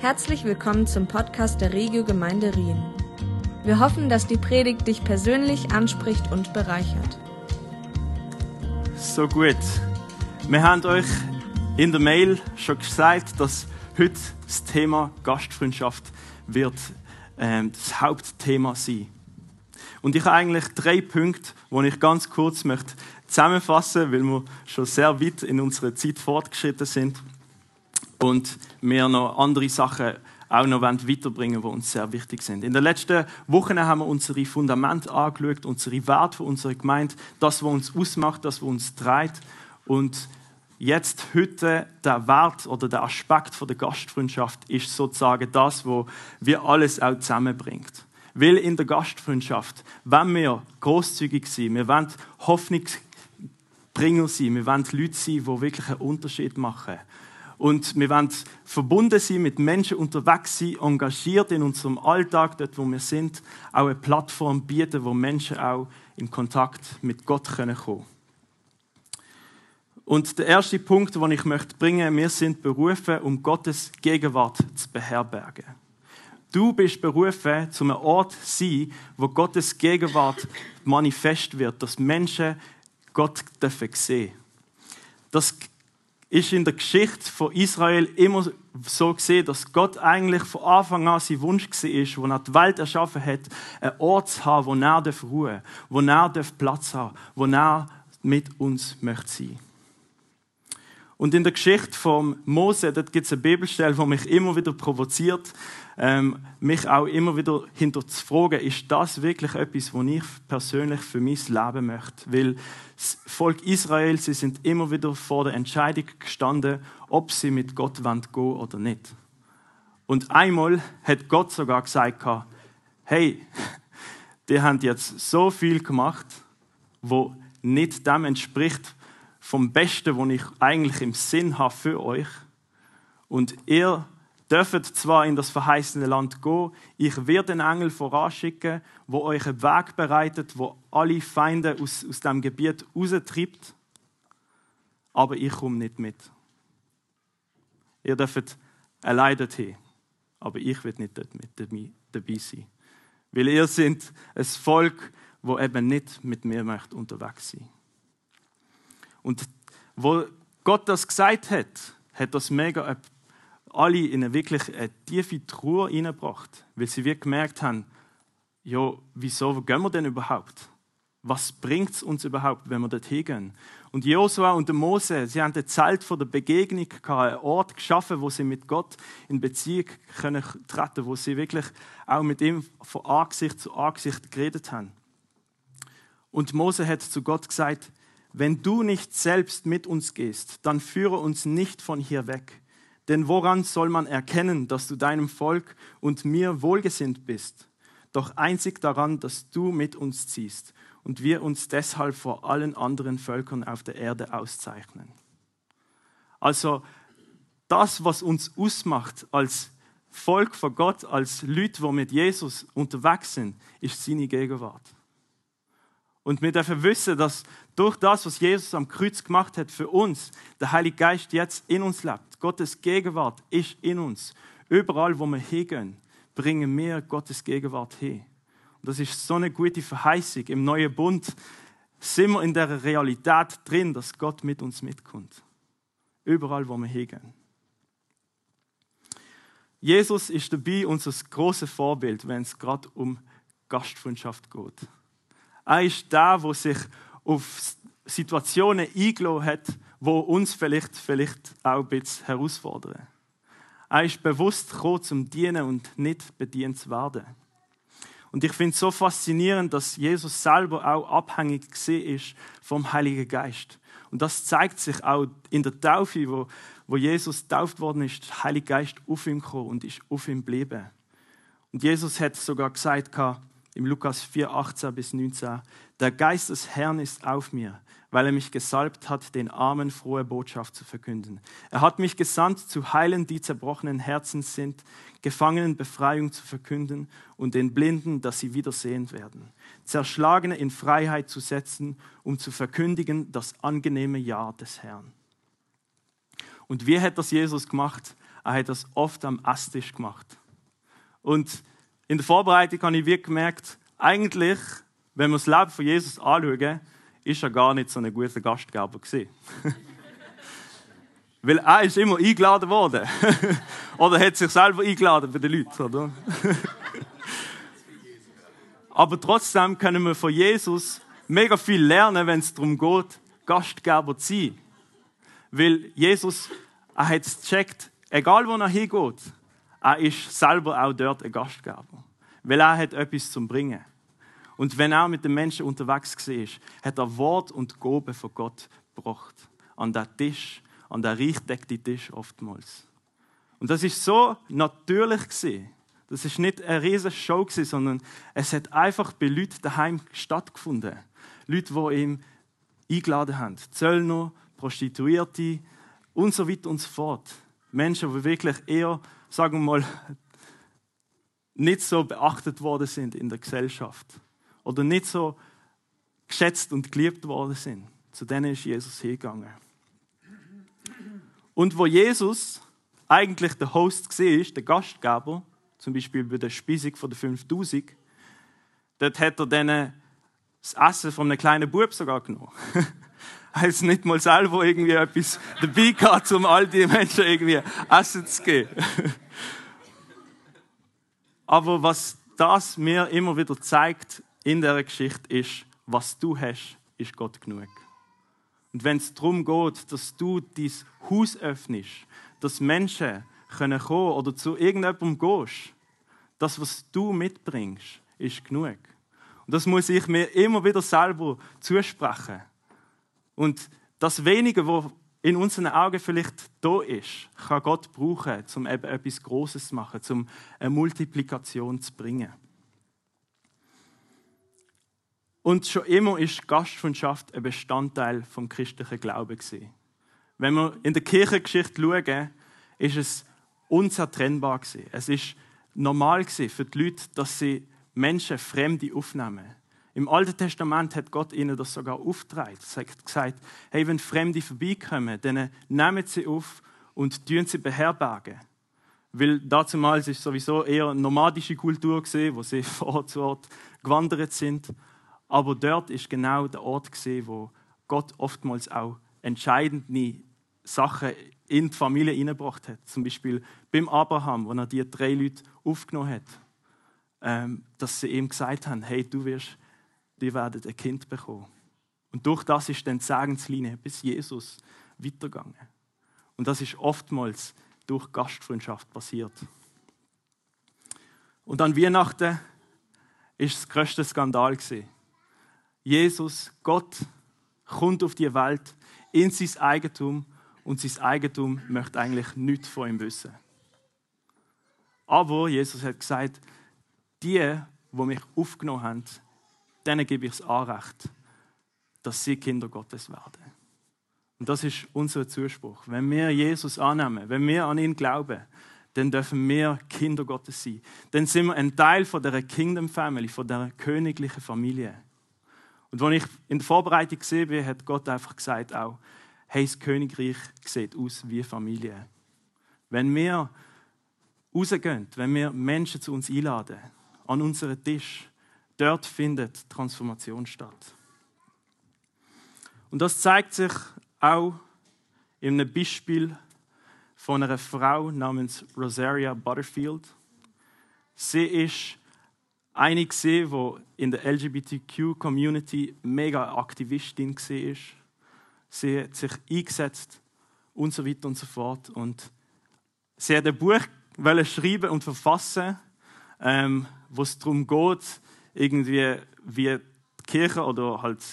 Herzlich willkommen zum Podcast der Regio Gemeinde Rien. Wir hoffen, dass die Predigt dich persönlich anspricht und bereichert. So gut. Wir haben euch in der Mail schon gesagt, dass heute das Thema Gastfreundschaft wird ähm, das Hauptthema sein. Und ich habe eigentlich drei Punkte, die ich ganz kurz möchte zusammenfassen, weil wir schon sehr weit in unserer Zeit fortgeschritten sind und wir noch andere Sachen auch noch weiterbringen wollen, die uns sehr wichtig sind. In den letzten Wochen haben wir unsere Fundamente angeschaut, unsere Werte für unsere Gemeinde, das, was uns ausmacht, das, was uns treibt. Und jetzt, heute, der Wert oder der Aspekt der Gastfreundschaft ist sozusagen das, was wir alles auch zusammenbringt. Weil in der Gastfreundschaft, wenn wir großzügig sind, wir wollen Hoffnungsbringer sein, wir wollen Leute sein, die wirklich einen Unterschied machen. Und wir wollen verbunden sein, mit Menschen unterwegs sein, engagiert in unserem Alltag, dort wo wir sind, auch eine Plattform bieten, wo Menschen auch in Kontakt mit Gott kommen können. Und der erste Punkt, den ich möchte bringen, wir sind berufen, um Gottes Gegenwart zu beherbergen. Du bist berufen, zu einem Ort zu sein, wo Gottes Gegenwart manifest wird, dass Menschen Gott sehen dürfen. Das ist in der Geschichte von Israel immer so gesehen, dass Gott eigentlich von Anfang an sein Wunsch war, wo er die Welt erschaffen hat, einen Ort zu haben, wo er ruhen darf, wo er Platz haben wo er mit uns möchte sein. Und in der Geschichte von Mose, dort gibt es eine Bibelstelle, die mich immer wieder provoziert, ähm, mich auch immer wieder hinter zu fragen, ist das wirklich etwas, was ich persönlich für mein Leben möchte? Weil das Volk Israel, sie sind immer wieder vor der Entscheidung gestanden, ob sie mit Gott gehen wollen oder nicht. Und einmal hat Gott sogar gesagt, hey, die haben jetzt so viel gemacht, wo nicht dem entspricht vom Besten, was ich eigentlich im Sinn habe für euch. Und ihr dürft zwar in das verheißene Land gehen, ich werde einen Engel voranschicken, wo euch einen Weg bereitet, wo alle Feinde aus, aus dem Gebiet raustreibt, aber ich komme nicht mit. Ihr dürft allein dorthin, aber ich will nicht dort mit dabei sein. Weil ihr seid ein Volk, wo eben nicht mit mir möchte unterwegs sein. Und wo Gott das gesagt hat, hat das mega alle in eine wirklich eine tiefe Truhe hineingebracht, weil sie wirklich gemerkt haben, ja, wieso gehen wir denn überhaupt? Was bringt es uns überhaupt, wenn wir dorthin gehen? Und Josua und Mose, sie haben ein Zelt vor der Begegnung gehabt, einen Ort geschaffen, wo sie mit Gott in Beziehung können treten, wo sie wirklich auch mit ihm von Angesicht zu Angesicht geredet haben. Und Mose hat zu Gott gesagt, wenn du nicht selbst mit uns gehst, dann führe uns nicht von hier weg. Denn woran soll man erkennen, dass du deinem Volk und mir wohlgesinnt bist? Doch einzig daran, dass du mit uns ziehst und wir uns deshalb vor allen anderen Völkern auf der Erde auszeichnen. Also das, was uns ausmacht als Volk von Gott, als Leute, die mit Jesus unterwegs sind, ist seine Gegenwart. Und wir dürfen wissen, dass durch das, was Jesus am Kreuz gemacht hat für uns, der Heilige Geist jetzt in uns lebt. Gottes Gegenwart ist in uns. Überall, wo wir hingehen, bringen wir Gottes Gegenwart hin. Und das ist so eine gute Verheißung. Im neuen Bund sind wir in der Realität drin, dass Gott mit uns mitkommt. Überall, wo wir hingehen. Jesus ist dabei unser großes Vorbild, wenn es gerade um Gastfreundschaft geht. Er ist der, der sich auf Situationen eingeladen hat, wo uns vielleicht, vielleicht auch ein bisschen herausfordern. Er ist bewusst gekommen, zum Dienen und nicht bedient zu werden. Und ich finde es so faszinierend, dass Jesus selber auch abhängig ist vom Heiligen Geist. Und das zeigt sich auch in der Taufe, wo, wo Jesus tauft worden ist, der Heilige Geist auf ihm gekommen und ist auf ihm geblieben. Und Jesus hat sogar gesagt, im Lukas 4, 18 bis 19, der Geist des Herrn ist auf mir, weil er mich gesalbt hat, den Armen frohe Botschaft zu verkünden. Er hat mich gesandt, zu heilen, die zerbrochenen Herzen sind, Gefangenen Befreiung zu verkünden und den Blinden, dass sie wieder sehend werden. Zerschlagene in Freiheit zu setzen, um zu verkündigen das angenehme Jahr des Herrn. Und wie hat das Jesus gemacht? er hat das oft am Esstisch gemacht. Und in der Vorbereitung habe ich wirklich gemerkt, eigentlich, wenn wir das Leben von Jesus anschauen, ist er gar nicht so ein guter Gastgeber gewesen. Weil er ist immer eingeladen worden. oder hat sich selber eingeladen bei den Leuten, oder? Aber trotzdem können wir von Jesus mega viel lernen, wenn es darum geht, Gastgeber zu sein. Weil Jesus, er hat es gecheckt, egal wo er hingeht, er ist selber auch dort ein Gastgeber. Weil er hat etwas zum Bringen. Und wenn er mit den Menschen unterwegs war, hat er Wort und Gabe von Gott gebracht. An den Tisch, an den reich deckten Tisch oftmals. Und das ist so natürlich. Das ist nicht eine riesige Show sondern es hat einfach bei Leuten daheim stattgefunden. Leute, die ihm eingeladen haben. Zöllner, Prostituierte und so weiter und so fort. Menschen, die wirklich eher, sagen wir mal, nicht so beachtet worden sind in der Gesellschaft oder nicht so geschätzt und geliebt worden sind. Zu denen ist Jesus hingegangen. Und wo Jesus eigentlich der Host war, der Gastgeber, zum Beispiel bei der Speisung von der 5000, dort hat er denen das Essen von einem kleinen Bub sogar genommen. hat nicht mal selber irgendwie etwas dabei gehabt, um all die Menschen irgendwie Essen zu geben. Aber was das mir immer wieder zeigt in der Geschichte ist, was du hast, ist Gott genug. Und wenn es darum geht, dass du dein Haus öffnest, dass Menschen können kommen oder zu irgendjemandem gehst, das, was du mitbringst, ist genug. Und das muss ich mir immer wieder selber zusprechen. Und das Wenige, was in unseren Augen vielleicht da ist, kann Gott brauchen, um eben etwas Großes zu machen, um eine Multiplikation zu bringen. Und schon immer ist Gastfreundschaft ein Bestandteil vom christlichen Glauben gewesen. Wenn wir in der Kirchengeschichte schauen, ist es unzertrennbar. Es ist normal für die Leute, dass sie Menschen Fremde aufnehmen. Im Alten Testament hat Gott ihnen das sogar aufgetragen. Er hat gesagt, hey, wenn Fremde vorbeikommen, dann nehmen sie auf und tun sie beherbergen. Weil damals ist sowieso eher eine nomadische Kultur gesehen, wo sie von Ort zu Ort gewandert sind. Aber dort ist genau der Ort gesehen, wo Gott oftmals auch entscheidende Sachen in die Familie hineingebracht hat. Zum Beispiel beim Abraham, wo er die drei Leute aufgenommen hat, ähm, dass sie ihm gesagt haben: Hey, du wirst, die werden ein Kind bekommen. Und durch das ist dann die Segenslinie bis Jesus weitergegangen. Und das ist oftmals durch Gastfreundschaft passiert. Und an Weihnachten ist das größte Skandal Jesus, Gott, kommt auf die Welt in sein Eigentum und sein Eigentum möchte eigentlich nichts von ihm wissen. Aber Jesus hat gesagt, die, die mich aufgenommen haben, denen gebe ich das Anrecht, dass sie Kinder Gottes werden. Und das ist unser Zuspruch. Wenn wir Jesus annehmen, wenn wir an ihn glauben, dann dürfen wir Kinder Gottes sein. Dann sind wir ein Teil von der Kingdom Family, von der königlichen Familie. Und als ich in der Vorbereitung gesehen bin, hat Gott einfach gesagt auch, hey, das Königreich sieht aus wie Familie. Wenn wir rausgehen, wenn wir Menschen zu uns einladen, an unseren Tisch, dort findet Transformation statt. Und das zeigt sich auch in einem Beispiel von einer Frau namens Rosaria Butterfield. Sie ist eine die in der LGBTQ-Community mega Aktivistin war. Sie hat sich eingesetzt und so weiter und so fort. Und sie hat ein Buch schreiben und verfassen, ähm, wo es darum geht, irgendwie wie die Kirche oder halt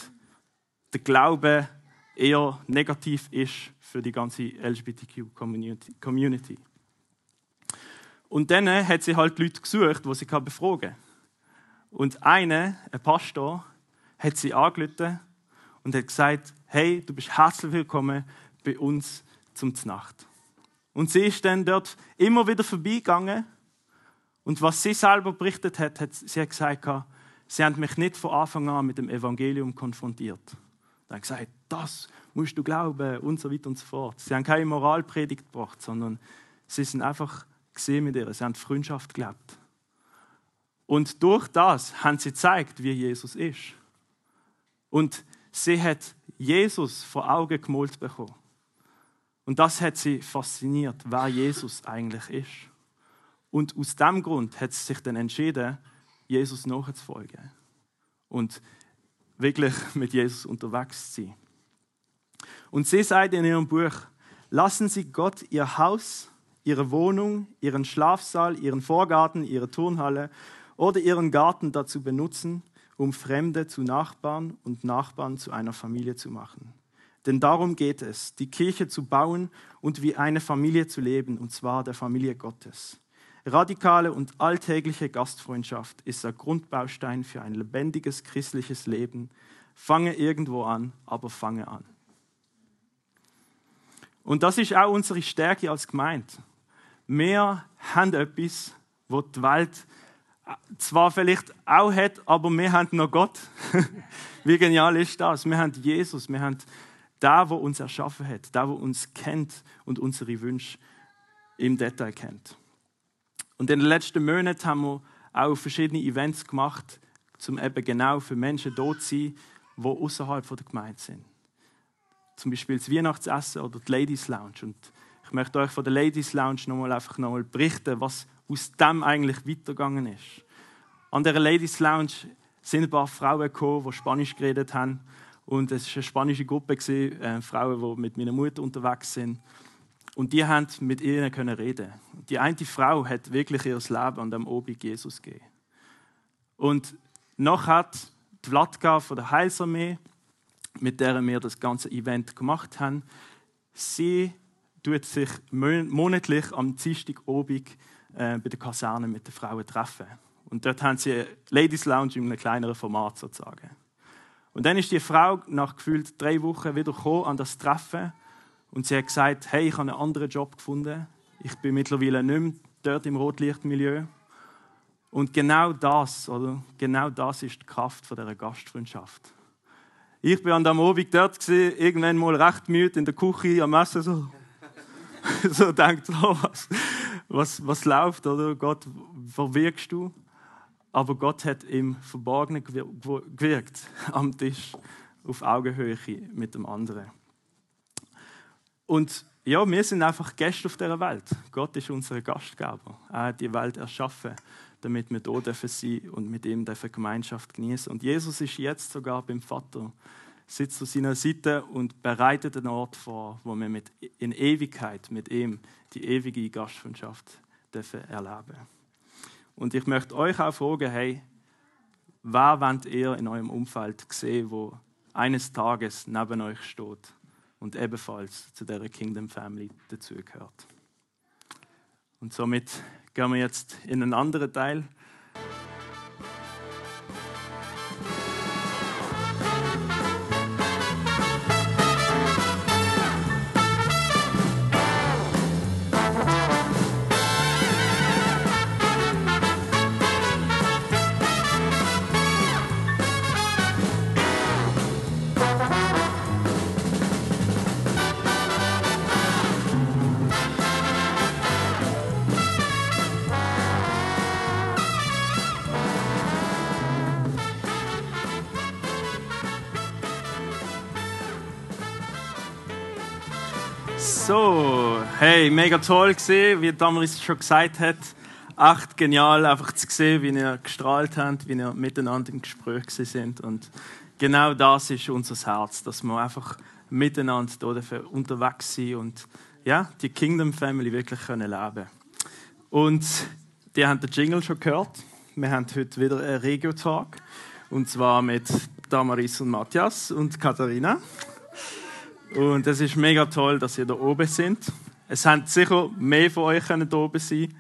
der Glaube eher negativ ist für die ganze LGBTQ-Community. Und dann hat sie halt Leute gesucht, die sie befragen kann. Und einer, ein Pastor, hat sie angerufen und hat gesagt, hey, du bist herzlich willkommen bei uns zum Znacht. Und sie ist dann dort immer wieder vorbeigegangen. Und was sie selber berichtet hat, hat sie gesagt, sie haben mich nicht von Anfang an mit dem Evangelium konfrontiert. Sie haben gesagt, das musst du glauben und so weiter und so fort. Sie haben keine Moralpredigt gebracht, sondern Sie sind einfach gesehen mit ihr, sie haben Freundschaft gelebt. Und durch das haben sie gezeigt, wie Jesus ist. Und sie hat Jesus vor Augen gemalt bekommen. Und das hat sie fasziniert, wer Jesus eigentlich ist. Und aus dem Grund hat sie sich dann entschieden, Jesus nachzufolgen. Und wirklich mit Jesus unterwegs zu sein. Und sie sagt in ihrem Buch, lassen Sie Gott Ihr Haus, Ihre Wohnung, Ihren Schlafsaal, Ihren Vorgarten, Ihre Turnhalle oder Ihren Garten dazu benutzen, um Fremde zu Nachbarn und Nachbarn zu einer Familie zu machen. Denn darum geht es, die Kirche zu bauen und wie eine Familie zu leben, und zwar der Familie Gottes. Radikale und alltägliche Gastfreundschaft ist der Grundbaustein für ein lebendiges christliches Leben. Fange irgendwo an, aber fange an. Und das ist auch unsere Stärke als Gemeinde. Wir haben etwas, wo die Welt zwar vielleicht auch hat, aber wir haben noch Gott. Wie genial ist das? Wir haben Jesus, wir haben da, wo uns erschaffen hat, da, wo uns kennt und unsere Wünsche im Detail kennt. Und in den letzten Monaten haben wir auch verschiedene Events gemacht, um eben genau für Menschen dort zu sein, die außerhalb der Gemeinde sind. Zum Beispiel das Weihnachtsessen oder die Ladies Lounge. Und ich möchte euch von der Ladies Lounge nochmal einfach nochmal berichten, was aus dem eigentlich weitergegangen ist. An der Ladies Lounge sind ein paar Frauen gekommen, die Spanisch geredet haben. Und es war eine spanische Gruppe, äh, Frauen, die mit meiner Mutter unterwegs sind. Und die haben mit ihnen können reden. Die eine Frau hat wirklich ihr Leben an dem Obig Jesus gegeben. Und noch hat die Vlatka von der Heilsarmee, mit der wir das ganze Event gemacht haben, sie tut sich monatlich am Dienstag Obig äh, bei der Kaserne mit den Frauen treffen. Und dort haben sie eine Ladies Lounge in einem kleineren Format sozusagen. Und dann ist die Frau nach gefühlt drei Wochen wieder gekommen an das Treffen und sie hat gesagt, hey, ich habe einen anderen Job gefunden. Ich bin mittlerweile nicht mehr dort im Rotlichtmilieu. Und genau das, oder? Genau das ist die Kraft von dieser Gastfreundschaft. Ich bin an dem Abend dort gewesen, irgendwann mal recht müde in der Küche am Essen so. so denkt, oh, was, was, was läuft, oder? Gott, wo wirkst du? Aber Gott hat im Verborgenen gewirkt, am Tisch, auf Augenhöhe mit dem anderen. Und ja, wir sind einfach Gäste auf dieser Welt. Gott ist unser Gastgeber. Er hat die Welt erschaffen, damit wir hier dürfen sein und mit ihm dürfen Gemeinschaft genießen. Und Jesus ist jetzt sogar beim Vater, sitzt zu seiner Seite und bereitet einen Ort vor, wo wir mit, in Ewigkeit mit ihm die ewige Gastfreundschaft dürfen erleben. Und ich möchte euch auch fragen, hey, wer wollt ihr in eurem Umfeld sehen, wo eines Tages neben euch steht und ebenfalls zu der Kingdom Family dazugehört. Und somit gehen wir jetzt in einen anderen Teil hey, mega toll gesehen, wie Damaris schon gesagt hat. Echt genial, einfach zu sehen, wie ihr gestrahlt habt, wie ihr miteinander im Gespräch sind. Und genau das ist unser Herz, dass wir einfach miteinander hier unterwegs sind und ja, die Kingdom Family wirklich können leben Und die haben den Jingle schon gehört. Wir haben heute wieder einen Regio-Talk. Und zwar mit Damaris und Matthias und Katharina. Und es ist mega toll, dass ihr da oben sind. Es haben sicher mehr von euch können da oben sein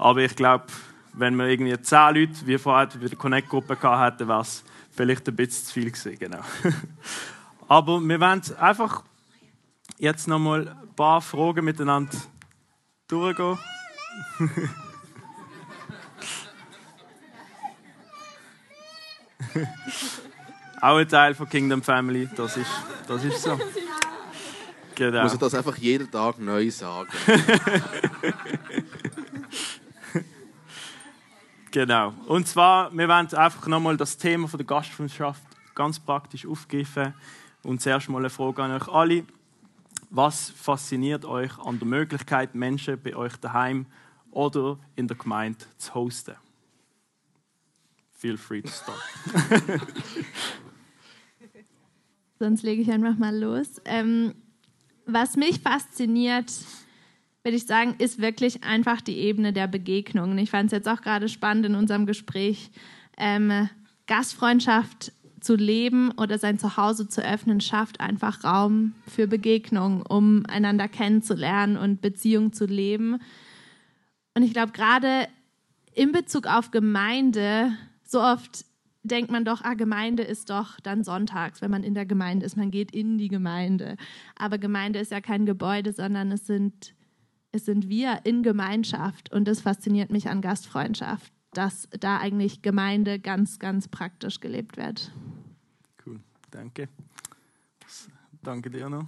aber ich glaube, wenn wir irgendwie zehn Leute wie vorher bei der Connect-Gruppe hatten, wäre es vielleicht ein bisschen zu viel gewesen. Genau. aber wir wollen einfach jetzt noch mal ein paar Fragen miteinander durchgehen. Auch ein Teil von Kingdom Family, das ist, das ist so. Genau. Muss ich das einfach jeden Tag neu sagen. genau. Und zwar, wir wollen einfach nochmal das Thema von der Gastfreundschaft ganz praktisch aufgreifen. Und zuerst mal eine Frage an euch alle. Was fasziniert euch an der Möglichkeit, Menschen bei euch daheim oder in der Gemeinde zu hosten? Feel free to start. Sonst lege ich einfach mal los. Ähm, was mich fasziniert, würde ich sagen, ist wirklich einfach die Ebene der Begegnungen. Ich fand es jetzt auch gerade spannend in unserem Gespräch. Ähm, Gastfreundschaft zu leben oder sein Zuhause zu öffnen, schafft einfach Raum für Begegnung, um einander kennenzulernen und Beziehungen zu leben. Und ich glaube, gerade in Bezug auf Gemeinde, so oft denkt man doch, ah, Gemeinde ist doch dann sonntags, wenn man in der Gemeinde ist. Man geht in die Gemeinde. Aber Gemeinde ist ja kein Gebäude, sondern es sind, es sind wir in Gemeinschaft. Und das fasziniert mich an Gastfreundschaft dass da eigentlich Gemeinde ganz, ganz praktisch gelebt wird. Cool, danke. Danke dir noch.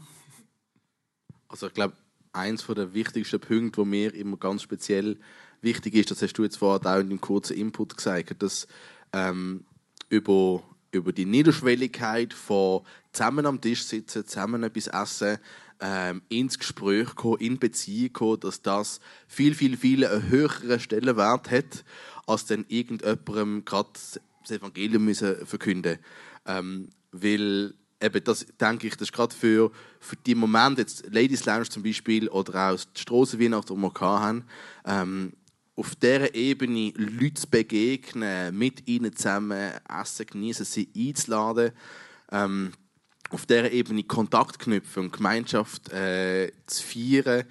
Also ich glaube, eins der wichtigsten Punkte, wo mir immer ganz speziell wichtig ist, das hast du jetzt vorhin auch in dem kurzen Input gesagt, dass ähm, über, über die Niederschwelligkeit von zusammen am Tisch sitzen, zusammen etwas essen, ähm, ins Gespräch kommen, in Beziehung kommen, dass das viel, viel, viel einen höheren Stellenwert hat als dann irgendjemandem gerade das Evangelium müssen verkünden. Ähm, Weil eben das denke ich, das ist gerade für, für die Momente, jetzt Ladies Lounge zum Beispiel oder auch die Strassenweihnacht, die wir hatten, ähm, auf dieser Ebene Leute zu begegnen, mit ihnen zusammen essen, genießen, sie einzuladen, ähm, auf dieser Ebene Kontakt knüpfen und Gemeinschaft äh, zu feiern,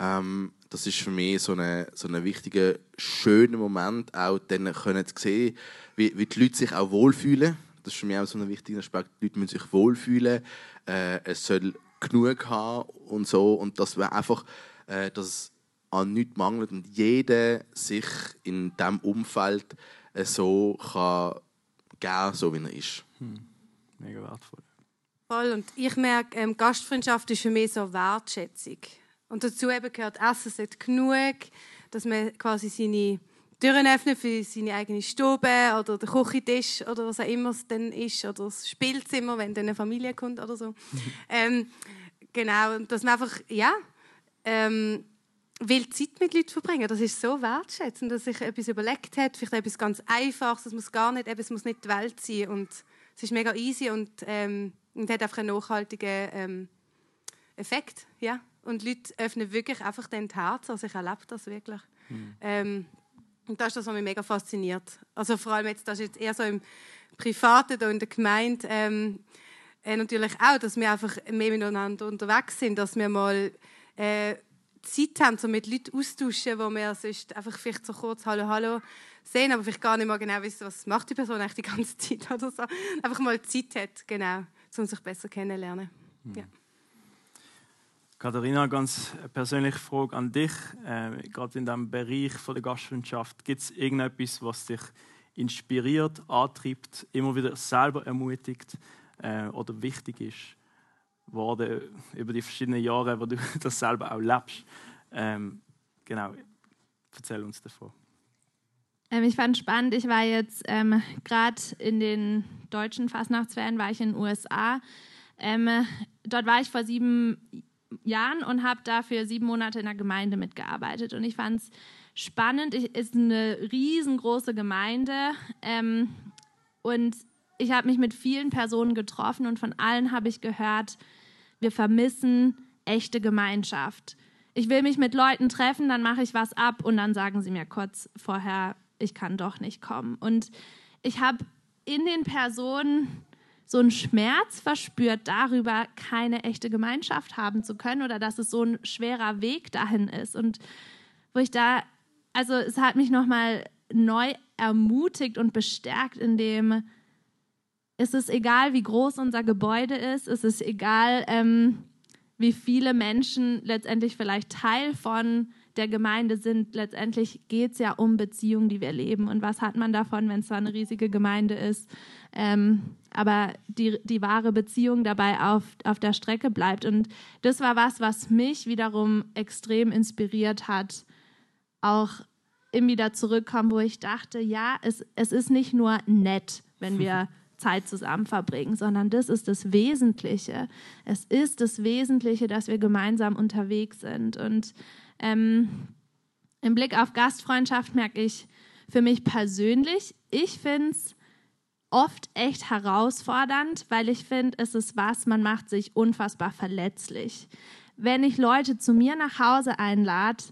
ähm, das ist für mich so ein so wichtiger, schöner Moment, auch dann können zu sehen, wie, wie die Leute sich auch wohlfühlen. Das ist für mich auch so ein wichtiger Aspekt. Die Leute müssen sich wohlfühlen, äh, es soll genug haben und so. Und dass wir einfach, äh, dass an nichts mangelt und jeder sich in diesem Umfeld so kann geben, so wie er ist. Hm. Mega wertvoll. Voll. Und ich merke, ähm, Gastfreundschaft ist für mich so Wertschätzung. Und dazu eben gehört Essen sollte genug, dass man quasi seine Türen öffnet für seine eigene Stube oder den Küchentisch oder was auch immer es dann ist oder das Spielzimmer, wenn dann eine Familie kommt oder so. ähm, genau, und dass man einfach, ja, ähm, will Zeit mit Leuten verbringen. Das ist so wertschätzend, dass sich etwas überlegt hat, vielleicht etwas ganz Einfaches, es muss gar nicht, eben, es muss nicht die Welt sein und es ist mega easy und, ähm, und hat einfach einen nachhaltigen ähm, Effekt, ja. Und Leute öffnen wirklich einfach den Herz. Also ich erlebe das wirklich. Mhm. Ähm, und das ist das, was mich mega fasziniert. Also vor allem jetzt, das ist jetzt eher so im Privaten, da in der Gemeinde, ähm, äh, natürlich auch, dass wir einfach mehr miteinander unterwegs sind, dass wir mal äh, Zeit haben, so mit Leuten austauschen, wo wir sonst einfach vielleicht so kurz Hallo, Hallo sehen, aber vielleicht gar nicht mal genau wissen, was macht die Person eigentlich die ganze Zeit oder so. Einfach mal Zeit hat, genau, um sich besser kennenzulernen. Mhm. Ja. Katharina, ganz persönliche Frage an dich. Äh, gerade in diesem Bereich von der Gastfreundschaft, gibt es irgendetwas, was dich inspiriert, antreibt, immer wieder selber ermutigt äh, oder wichtig ist, worden über die verschiedenen Jahre, wo du das selber auch lebst? Ähm, genau, erzähl uns davon. Ähm, ich fand spannend, ich war jetzt ähm, gerade in den deutschen Fastnachtsferien, war ich in den USA. Ähm, dort war ich vor sieben Jahren und habe dafür sieben Monate in der Gemeinde mitgearbeitet. Und ich fand es spannend. Es ist eine riesengroße Gemeinde ähm, und ich habe mich mit vielen Personen getroffen und von allen habe ich gehört, wir vermissen echte Gemeinschaft. Ich will mich mit Leuten treffen, dann mache ich was ab und dann sagen sie mir kurz vorher, ich kann doch nicht kommen. Und ich habe in den Personen so einen Schmerz verspürt darüber, keine echte Gemeinschaft haben zu können oder dass es so ein schwerer Weg dahin ist. Und wo ich da, also es hat mich nochmal neu ermutigt und bestärkt, in dem es ist egal, wie groß unser Gebäude ist, es ist egal, ähm, wie viele Menschen letztendlich vielleicht Teil von der Gemeinde sind. Letztendlich geht es ja um Beziehungen, die wir leben. Und was hat man davon, wenn es zwar eine riesige Gemeinde ist, ähm, aber die, die wahre Beziehung dabei auf, auf der Strecke bleibt. Und das war was, was mich wiederum extrem inspiriert hat, auch im wieder zurückkommen, wo ich dachte, ja, es, es ist nicht nur nett, wenn wir Zeit zusammen verbringen, sondern das ist das Wesentliche. Es ist das Wesentliche, dass wir gemeinsam unterwegs sind. Und ähm, im Blick auf Gastfreundschaft merke ich für mich persönlich, ich finde es oft echt herausfordernd, weil ich finde, es ist was, man macht sich unfassbar verletzlich. Wenn ich Leute zu mir nach Hause einlade,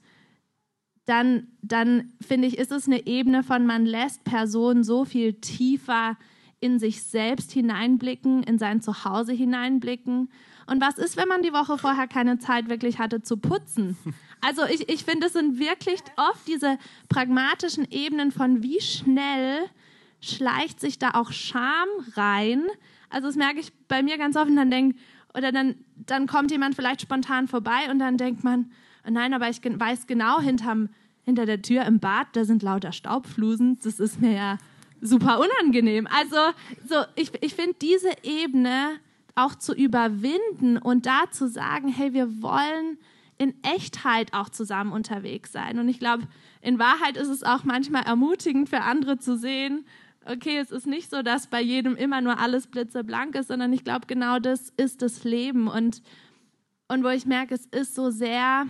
dann, dann finde ich, ist es eine Ebene von, man lässt Personen so viel tiefer in sich selbst hineinblicken, in sein Zuhause hineinblicken. Und was ist, wenn man die Woche vorher keine Zeit wirklich hatte zu putzen? Also ich, ich finde, es sind wirklich oft diese pragmatischen Ebenen von, wie schnell schleicht sich da auch Scham rein. Also das merke ich bei mir ganz oft, dann denkt, oder dann, dann kommt jemand vielleicht spontan vorbei und dann denkt man, oh nein, aber ich weiß genau, hinterm, hinter der Tür im Bad, da sind lauter Staubflusen. Das ist mir ja super unangenehm. Also so, ich, ich finde diese Ebene auch zu überwinden und da zu sagen, hey, wir wollen in Echtheit auch zusammen unterwegs sein. Und ich glaube, in Wahrheit ist es auch manchmal ermutigend für andere zu sehen, okay, es ist nicht so, dass bei jedem immer nur alles blitzeblank ist, sondern ich glaube, genau das ist das Leben. Und, und wo ich merke, es ist so sehr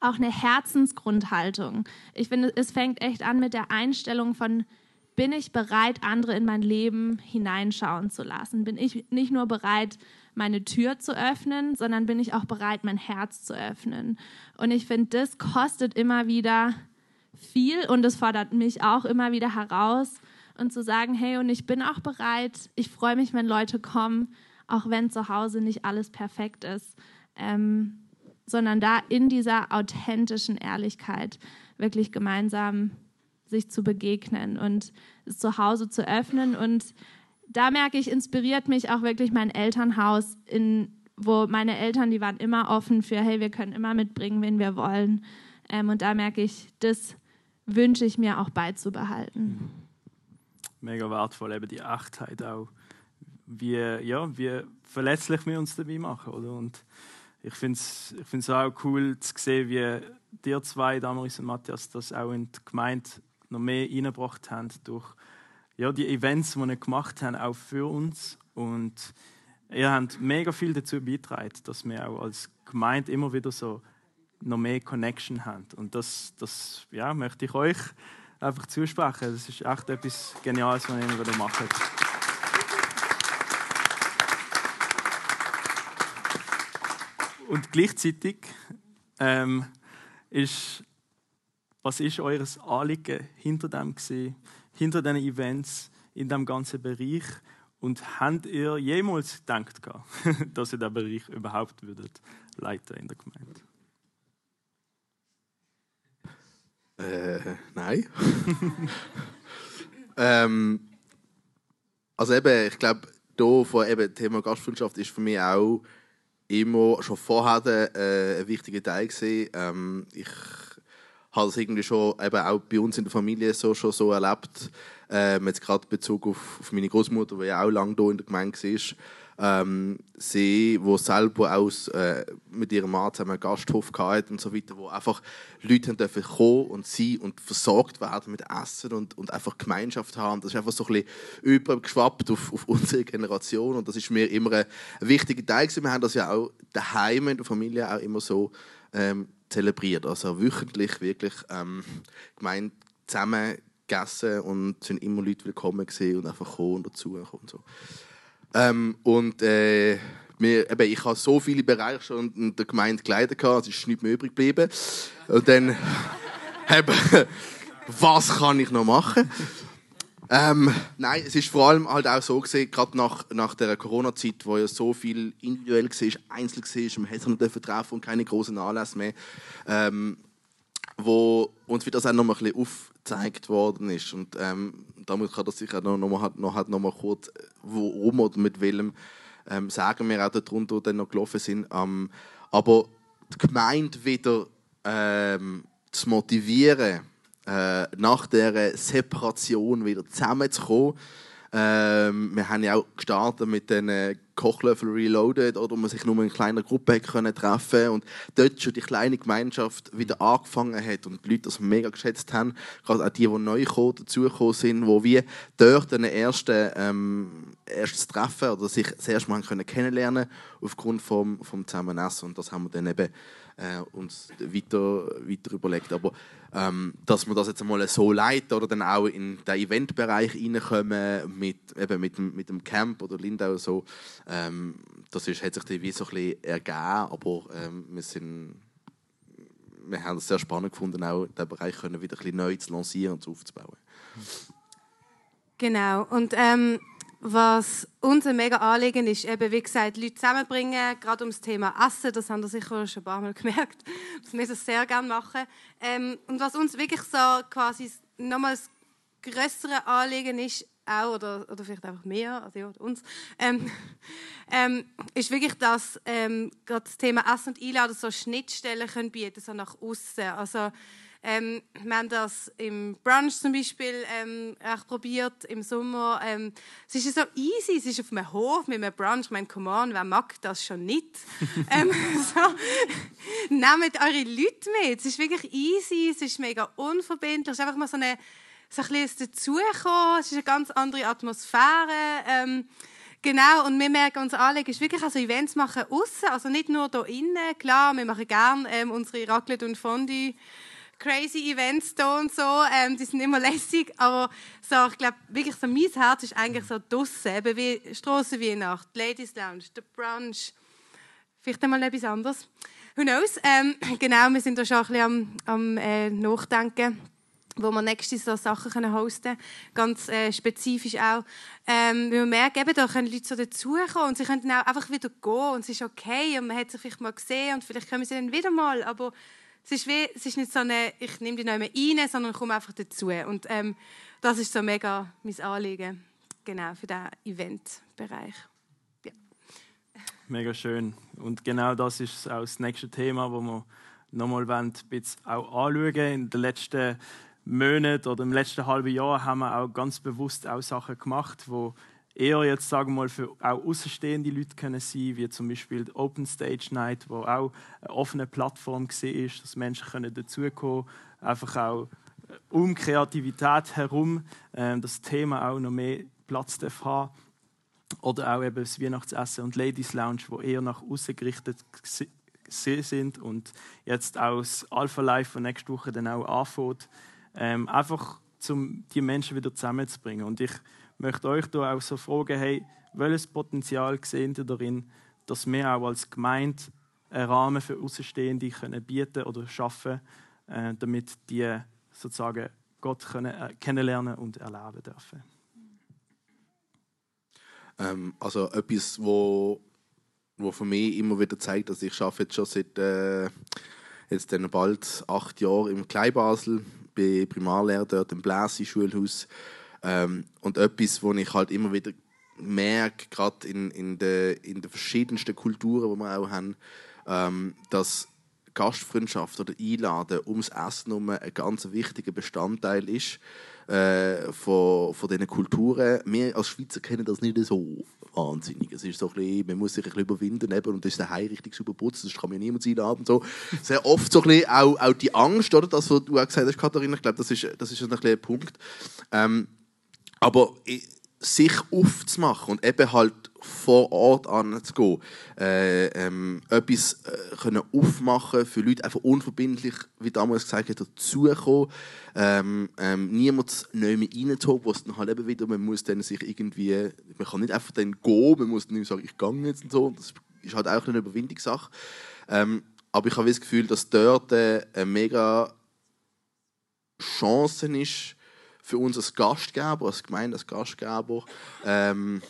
auch eine Herzensgrundhaltung. Ich finde, es fängt echt an mit der Einstellung von, bin ich bereit, andere in mein Leben hineinschauen zu lassen? Bin ich nicht nur bereit, meine Tür zu öffnen, sondern bin ich auch bereit, mein Herz zu öffnen? Und ich finde, das kostet immer wieder viel und es fordert mich auch immer wieder heraus und zu sagen, hey, und ich bin auch bereit, ich freue mich, wenn Leute kommen, auch wenn zu Hause nicht alles perfekt ist, ähm, sondern da in dieser authentischen Ehrlichkeit wirklich gemeinsam sich zu begegnen und es zu Hause zu öffnen. Und da merke ich, inspiriert mich auch wirklich mein Elternhaus, in, wo meine Eltern, die waren immer offen für, hey, wir können immer mitbringen, wen wir wollen. Ähm, und da merke ich, das wünsche ich mir auch beizubehalten. Mega wertvoll, eben die Achtheit auch. Wie, ja, wie verletzlich wir uns dabei machen, oder? Und ich finde es ich find's auch cool zu sehen, wie dir zwei, Damaris und Matthias, das auch in die Gemeinde noch mehr reingebracht haben durch ja, die Events, die wir gemacht haben, auch für uns. Und ihr habt mega viel dazu beigetragen, dass wir auch als Gemeinde immer wieder so noch mehr Connection haben. Und das, das ja, möchte ich euch einfach zusprechen. Das ist echt etwas Geniales, was ihr immer wieder macht. Und gleichzeitig ähm, ist was ist eures Anliegen hinter dem gewesen, hinter diesen Events, in dem ganzen Bereich? Und habt ihr jemals gedacht, dass ihr diesen Bereich überhaupt würdet leiten in der Gemeinde? Äh, nein. ähm, also eben, ich glaube, hier von eben Thema Gastfreundschaft ist für mich auch immer schon vorher äh, ein wichtiger Teil gewesen. Ähm, ich habe es irgendwie schon eben auch bei uns in der Familie so, schon so erlebt. Ähm, jetzt gerade Bezug auf, auf meine Großmutter, die ja auch lange hier in der Gemeinde war. Ähm, sie, wo selber aus, äh, mit ihrem Mann zusammen einen Gasthof hatte und so weiter, wo einfach Leute dürfen kommen und sein und versorgt werden mit Essen und, und einfach Gemeinschaft haben. Das ist einfach so ein bisschen übergeschwappt auf, auf unsere Generation und das ist mir immer ein wichtiger Teil gewesen. Wir haben das ja auch daheim in der Familie auch immer so ähm, zelebriert. Also wöchentlich wirklich ähm, gemeint zusammen gegessen und sind immer Leute willkommen gesehen und einfach gekommen und dazu und so. Ähm, und äh, wir, eben, ich habe so viele Bereiche schon in der Gemeinde geleitet, es ist nichts mehr übrig geblieben. Und dann, eben, was kann ich noch machen? Ähm, nein, es ist vor allem halt auch so gesehen, gerade nach, nach der Corona-Zeit, wo ja so viel individuell war, einzeln war, man hätte nicht treffen und keine großen Anlässe mehr, ähm, wo uns wieder das auch noch mal ein aufgezeigt worden ist. Und ähm, damit kann das sicher noch, noch, mal, noch, noch mal kurz, warum oder mit welchem ähm, sagen wir auch darunter dann noch gelaufen sind. Ähm, aber die Gemeinde wieder ähm, zu motivieren, äh, nach der Separation wieder zusammenzukommen. Ähm, wir haben ja auch gestartet mit den Kochlöffel Reloaded, oder? Man sich nur in kleiner Gruppe können treffen und dort schon die kleine Gemeinschaft wieder angefangen hat und die Leute das mega geschätzt haben, gerade auch die, die neu gekommen, dazugekommen sind, wo wir dort ein erste, ähm, erstes Treffen oder sich das erste Mal können kennenlernen aufgrund vom, vom Zusammenessen. Und das haben wir dann eben äh, uns weiter, weiter überlegt. Aber ähm, dass wir das jetzt einmal so leiten oder dann auch in den Eventbereich reinkommen mit, eben mit, dem, mit dem Camp oder Lindau so, ähm, das ist, hat sich wie so ein bisschen ergeben, aber ähm, wir sind wir haben es sehr spannend gefunden, auch diesen Bereich können wieder ein bisschen neu zu lancieren und aufzubauen. Genau. Und ähm, was uns ein mega Anliegen ist, eben, wie gesagt, Leute zusammenbringen, gerade um das Thema Essen, das haben wir sicher schon ein paar Mal gemerkt, dass wir das sehr gerne machen. Ähm, und was uns wirklich so quasi nochmal das größere Anliegen ist, auch, oder, oder vielleicht einfach mehr, also ja, uns, ähm, ähm, ist wirklich, dass ähm, das Thema Essen und Einladen so Schnittstellen können bieten, so nach außen. Also ähm, wir haben das im Brunch zum Beispiel ähm, probiert im Sommer. Ähm, es ist so easy, es ist auf einem Hof mit einem Brunch. Ich meine, come on, wer mag das schon nicht? ähm, so, nehmt eure Leute mit. Es ist wirklich easy, es ist mega unverbindlich. Es ist einfach mal so eine so ein bisschen dazukommen. Es ist eine ganz andere Atmosphäre. Ähm, Genau, und wir merken, unser Anliegen ist wirklich also Events machen außen, also nicht nur hier innen. Klar, wir machen gerne ähm, unsere Raclette und Fondue crazy Events da und so, ähm, die sind immer lässig, aber so, ich glaube, wirklich so mein Herz ist eigentlich so draussen, eben wie Strassenweihnacht, Ladies Lounge, der Brunch, vielleicht einmal etwas anderes. Who knows? Ähm, genau, wir sind da schon ein bisschen am, am äh, Nachdenken wo wir nächste so Sachen können hosten können, ganz äh, spezifisch auch. Ähm, weil wir merken, eben, da können Leute so dazukommen und sie können auch einfach wieder gehen und es ist okay und man hat sie vielleicht mal gesehen und vielleicht kommen sie dann wieder mal, aber es ist, wie, es ist nicht so eine, ich nehme die nicht mehr rein, sondern komme einfach dazu. Und ähm, das ist so mega mein Anliegen, genau, für diesen Eventbereich. Ja. Mega schön. Und genau das ist auch das nächste Thema, das wir nochmal ein bisschen auch anschauen. In den letzten Monaten oder im letzten halben Jahr haben wir auch ganz bewusst auch Sachen gemacht, die eher jetzt sagen wir mal für auch außenstehende Leute können sein, wie zum Beispiel die Open Stage Night, wo auch eine offene Plattform ist, dass Menschen können dazukommen, einfach auch äh, um Kreativität herum äh, das Thema auch noch mehr Platz haben. Oder auch eben das Weihnachtsessen und Ladies Lounge, wo eher nach außen gerichtet sind und jetzt auch das Alpha Life von nächste Woche dann auch anfängt, ähm, einfach um die Menschen wieder zusammenzubringen. Und ich möchte euch da auch so fragen, hey, welches Potenzial sehen ihr darin, dass wir auch als Gemeinde einen Rahmen für Außenstehende können bieten oder schaffen, äh, damit die sozusagen Gott können, äh, kennenlernen und erleben dürfen. Ähm, also etwas, wo, wo für mich immer wieder zeigt, dass ich arbeite jetzt schon seit äh, jetzt bald acht Jahren im Kleinbasel, bin Primarlehrer dort im Bläsi-Schulhaus ähm, und etwas, wo ich halt immer wieder merke, gerade in, in den in de verschiedensten Kulturen, die wir auch haben, ähm, dass Gastfreundschaft oder Einladen ums Essen herum ein ganz wichtiger Bestandteil ist äh, von, von diesen Kulturen. Wir als Schweizer kennen das nicht so wahnsinnig. Es ist so ein bisschen, man muss sich ein bisschen überwinden eben, und das ist daheim richtig super putzen, das kann mir niemand einladen. So. Sehr oft so ein bisschen auch, auch die Angst, oder? das, was du auch gesagt hast, Katharina, ich glaube, das ist, das ist ein, ein Punkt. Ähm, aber sich aufzumachen und eben halt vor Ort anzugehen, äh, ähm, etwas äh, können aufmachen für Leute, einfach unverbindlich, wie damals gesagt hat, dazukommen, ähm, ähm, niemand neu mit reinzuholen, es dann halt eben wieder, man muss dann sich irgendwie, man kann nicht einfach dann gehen, man muss dann sagen, ich gehe jetzt und so, das ist halt auch eine Überwindungssache. Ähm, aber ich habe das Gefühl, dass dort äh, eine mega Chance ist, für uns als Gastgeber, als Gemeinde, als Gastgeber, ähm,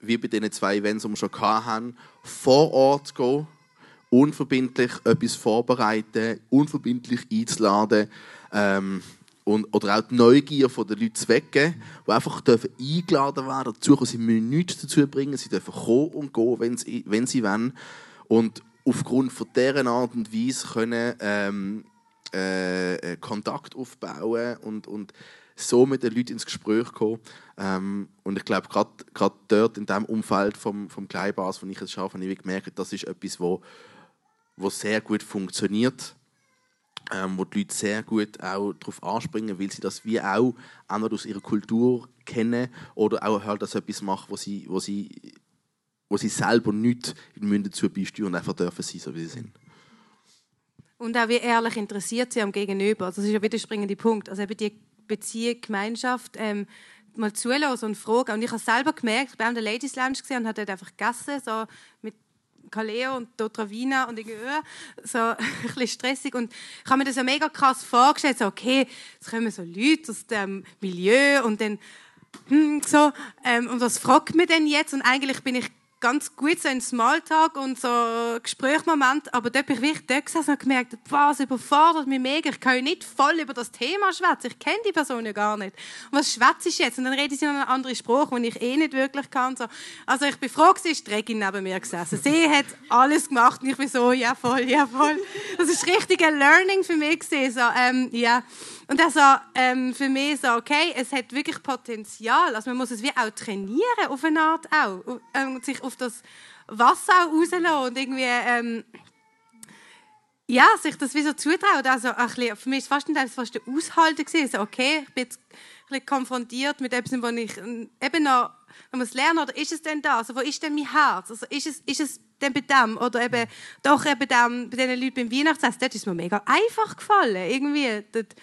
wie bei diesen zwei Events, die wir schon hatten, vor Ort gehen, unverbindlich etwas vorbereiten, unverbindlich einzuladen ähm, und, oder auch die Neugier der Leute zu wecken, die einfach dürfen eingeladen werden dazu, sie müssen nichts dazu bringen, sie dürfen kommen und gehen, wenn sie, wenn sie wollen. Und aufgrund von dieser Art und Weise können ähm, äh, äh, Kontakt aufbauen und, und so mit den Leuten ins Gespräch kommen. Ähm, und ich glaube, gerade dort in dem Umfeld vom, vom Kleinbars, wo ich es schaffe, habe ich gemerkt, das ist etwas, wo, wo sehr gut funktioniert, ähm, wo die Leute sehr gut auch darauf anspringen, weil sie das wie auch einmal aus ihrer Kultur kennen oder auch halt das etwas machen, wo sie, wo sie, wo sie selber nicht in Münden zu beisteuern und einfach dürfen sein, so wie sie sind. Und auch wie ehrlich interessiert sie am Gegenüber. Das ist ja wieder der springende Punkt. Also eben die Beziehung, Gemeinschaft, ähm, mal zulassen und fragen. Und ich habe selber gemerkt, ich war in der Ladies Lounge und habe dort einfach gegessen, so mit Kaleo und Dotravina und irgendwie so ein bisschen stressig und ich habe mir das ja mega krass vorgestellt, so okay, jetzt kommen so Leute aus dem Milieu und dann hm, so ähm, und was fragt mir denn jetzt und eigentlich bin ich ganz gut so ein Smalltalk und so Gesprächsmoment, aber dort bin ich wirklich dort gesessen und gemerkt, es überfordert mich mega. Ich kann nicht voll über das Thema schwätzen. Ich kenne die Person ja gar nicht. Und was schwätze ich jetzt? Und dann rede ich in einen anderen Spruch, den ich eh nicht wirklich kann. So. Also ich bin froh, ist die Regin neben mir gesessen. Sie hat alles gemacht und ich bin so, ja voll, ja voll. Das ist richtig ein Learning für mich gewesen. So, ähm, ja. Und also ähm, für mich so, okay, es hat wirklich Potenzial. Also man muss es wie auch trainieren, auf eine Art auch. Ähm, sich auf das Wasser rauslassen und irgendwie... Ähm, ja, sich das wie so zutrauen. Also, ein bisschen, für mich war es fast, fast der Aushalten gewesen. Also, okay, ich bin jetzt ein konfrontiert mit etwas, wo ich ähm, eben noch, noch muss lernen oder ist es denn das? Also, wo ist denn mein Herz? Also, ist es, ist es denn bei dem? Oder eben, doch eben dem, bei diesen Leuten beim Weihnachtsessen, dort ist mir mega einfach gefallen. Irgendwie, dort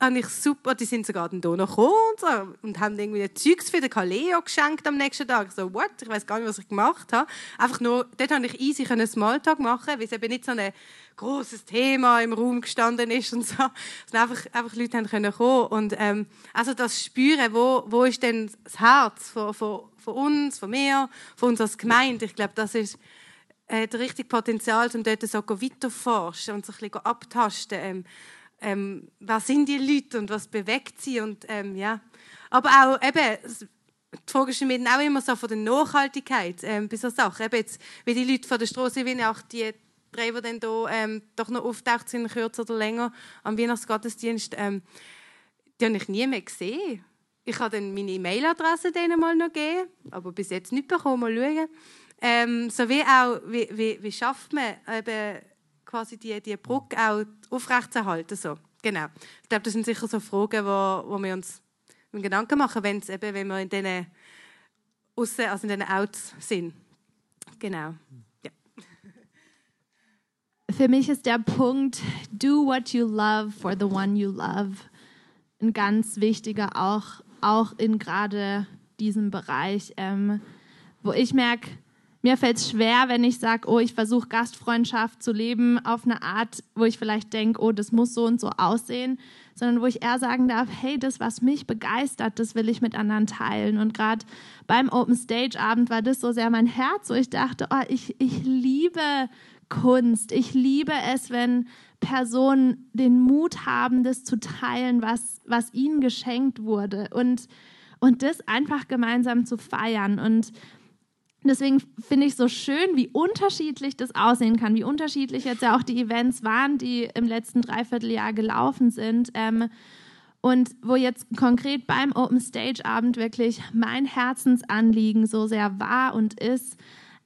habe ich super, die sind sogar dann hier noch gekommen und, so, und haben irgendwie Zeugs für den Kaleo geschenkt am nächsten Tag. So, what? Ich weiß gar nicht, was ich gemacht habe. Einfach nur, dort konnte ich easy einen Smalltalk machen, weil es eben nicht so ein großes Thema im Raum gestanden ist und so. Dass einfach, einfach Leute haben können kommen und ähm, also das Spüren, wo, wo ist denn das Herz von, von, von uns, von mir, von uns als Gemeinde. Ich glaube, das ist hat richtig Potenzial, um dort so weiterforschen und sich ein abtasten. Ähm, ähm, was sind die Leute und was bewegt sie und ähm, ja. Aber auch eben, die Frage ist mir auch immer so von der Nachhaltigkeit ähm, bei solchen Sachen. Eben jetzt, wie die Leute von der Straße, wie auch die drei, die dann hier, ähm, doch noch auftaucht sind, kürzer oder länger, am Weihnachtsgottesdienst, ähm, die habe ich nie mehr gesehen. Ich habe dann meine E-Mail-Adresse denen mal noch gegeben, aber bis jetzt nicht bekommen. Mal schauen. Ähm, so wie auch, wie, wie, wie schafft man eben quasi die, die Brücke auch aufrechtzuerhalten. So. Genau. Ich glaube, das sind sicher so Fragen, wo, wo wir uns Gedanken machen, wenn's eben, wenn wir in diesen Aussen, also in diesen Outs sind. Genau. Ja. Für mich ist der Punkt, do what you love for the one you love, ein ganz wichtiger, auch, auch in gerade diesem Bereich, ähm, wo ich merke, mir fällt es schwer, wenn ich sage, oh, ich versuche Gastfreundschaft zu leben auf eine Art, wo ich vielleicht denke, oh, das muss so und so aussehen, sondern wo ich eher sagen darf, hey, das, was mich begeistert, das will ich mit anderen teilen. Und gerade beim Open Stage Abend war das so sehr mein Herz, wo ich dachte, oh, ich, ich liebe Kunst. Ich liebe es, wenn Personen den Mut haben, das zu teilen, was, was ihnen geschenkt wurde. Und, und das einfach gemeinsam zu feiern. Und Deswegen finde ich so schön, wie unterschiedlich das aussehen kann, wie unterschiedlich jetzt ja auch die Events waren, die im letzten Dreivierteljahr gelaufen sind. Ähm, und wo jetzt konkret beim Open Stage Abend wirklich mein Herzensanliegen so sehr war und ist,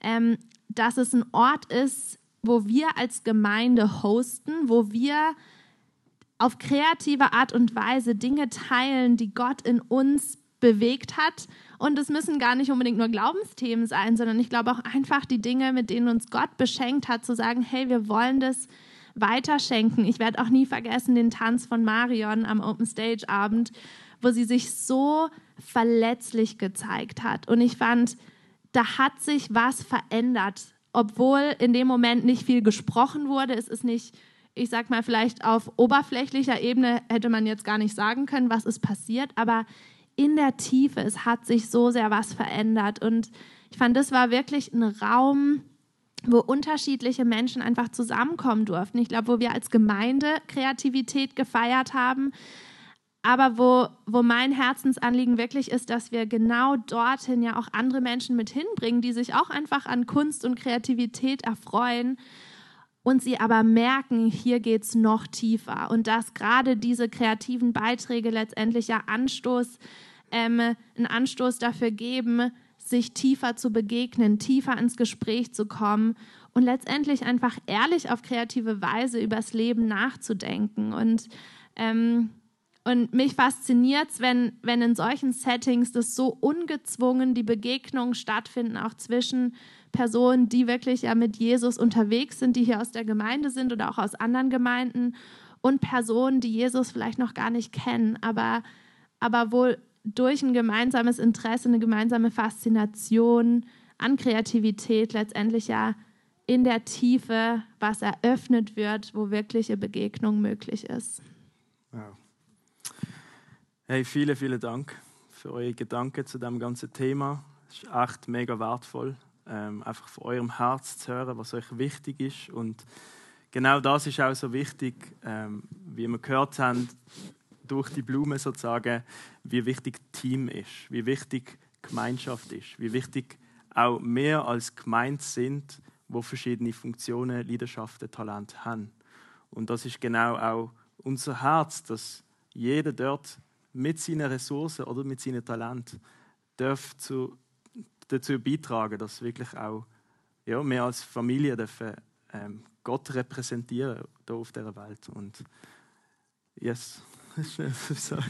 ähm, dass es ein Ort ist, wo wir als Gemeinde hosten, wo wir auf kreative Art und Weise Dinge teilen, die Gott in uns bewegt hat und es müssen gar nicht unbedingt nur Glaubensthemen sein, sondern ich glaube auch einfach die Dinge, mit denen uns Gott beschenkt hat, zu sagen, hey, wir wollen das weiterschenken. Ich werde auch nie vergessen den Tanz von Marion am Open Stage Abend, wo sie sich so verletzlich gezeigt hat. Und ich fand, da hat sich was verändert, obwohl in dem Moment nicht viel gesprochen wurde. Es ist nicht, ich sag mal, vielleicht auf oberflächlicher Ebene hätte man jetzt gar nicht sagen können, was ist passiert, aber in der Tiefe, es hat sich so sehr was verändert. Und ich fand, das war wirklich ein Raum, wo unterschiedliche Menschen einfach zusammenkommen durften. Ich glaube, wo wir als Gemeinde Kreativität gefeiert haben, aber wo, wo mein Herzensanliegen wirklich ist, dass wir genau dorthin ja auch andere Menschen mit hinbringen, die sich auch einfach an Kunst und Kreativität erfreuen. Und sie aber merken, hier geht es noch tiefer und dass gerade diese kreativen Beiträge letztendlich ja Anstoß, ähm, einen Anstoß dafür geben, sich tiefer zu begegnen, tiefer ins Gespräch zu kommen und letztendlich einfach ehrlich auf kreative Weise übers Leben nachzudenken. Und, ähm, und mich fasziniert es, wenn, wenn in solchen Settings das so ungezwungen die Begegnungen stattfinden, auch zwischen Personen, die wirklich ja mit Jesus unterwegs sind, die hier aus der Gemeinde sind oder auch aus anderen Gemeinden und Personen, die Jesus vielleicht noch gar nicht kennen, aber, aber wohl durch ein gemeinsames Interesse, eine gemeinsame Faszination an Kreativität letztendlich ja in der Tiefe was eröffnet wird, wo wirkliche Begegnung möglich ist. Wow. Hey, vielen, vielen Dank für eure Gedanken zu dem ganzen Thema. Es ist echt mega wertvoll, ähm, einfach von eurem Herz zu hören, was euch wichtig ist. Und genau das ist auch so wichtig, ähm, wie wir gehört haben, durch die Blume sozusagen, wie wichtig Team ist, wie wichtig Gemeinschaft ist, wie wichtig auch mehr als gemeint sind, wo verschiedene Funktionen, Leidenschaften, Talente haben. Und das ist genau auch unser Herz, dass jeder dort mit seinen Ressourcen oder mit seinen Talenten darf zu, dazu beitragen, dass wirklich auch ja, mehr als Familie dürfen, ähm, Gott repräsentieren hier auf dieser Welt. Und yes.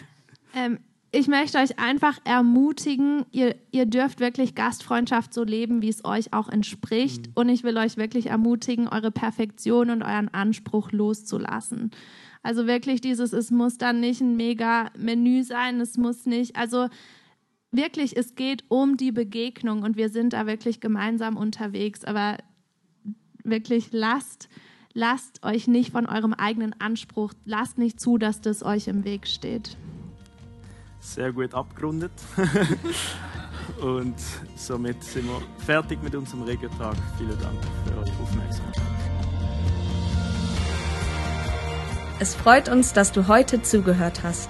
ähm, ich möchte euch einfach ermutigen, ihr, ihr dürft wirklich Gastfreundschaft so leben, wie es euch auch entspricht. Mhm. Und ich will euch wirklich ermutigen, eure Perfektion und euren Anspruch loszulassen. Also wirklich dieses, es muss dann nicht ein mega Menü sein, es muss nicht, also wirklich, es geht um die Begegnung und wir sind da wirklich gemeinsam unterwegs. Aber wirklich lasst lasst euch nicht von eurem eigenen Anspruch, lasst nicht zu, dass das euch im Weg steht. Sehr gut abgerundet. Und somit sind wir fertig mit unserem Regeltag. Vielen Dank für eure Aufmerksamkeit. Es freut uns, dass du heute zugehört hast.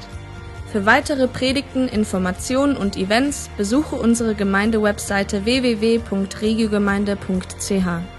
Für weitere Predigten, Informationen und Events besuche unsere Gemeindewebseite www.regiogemeinde.ch.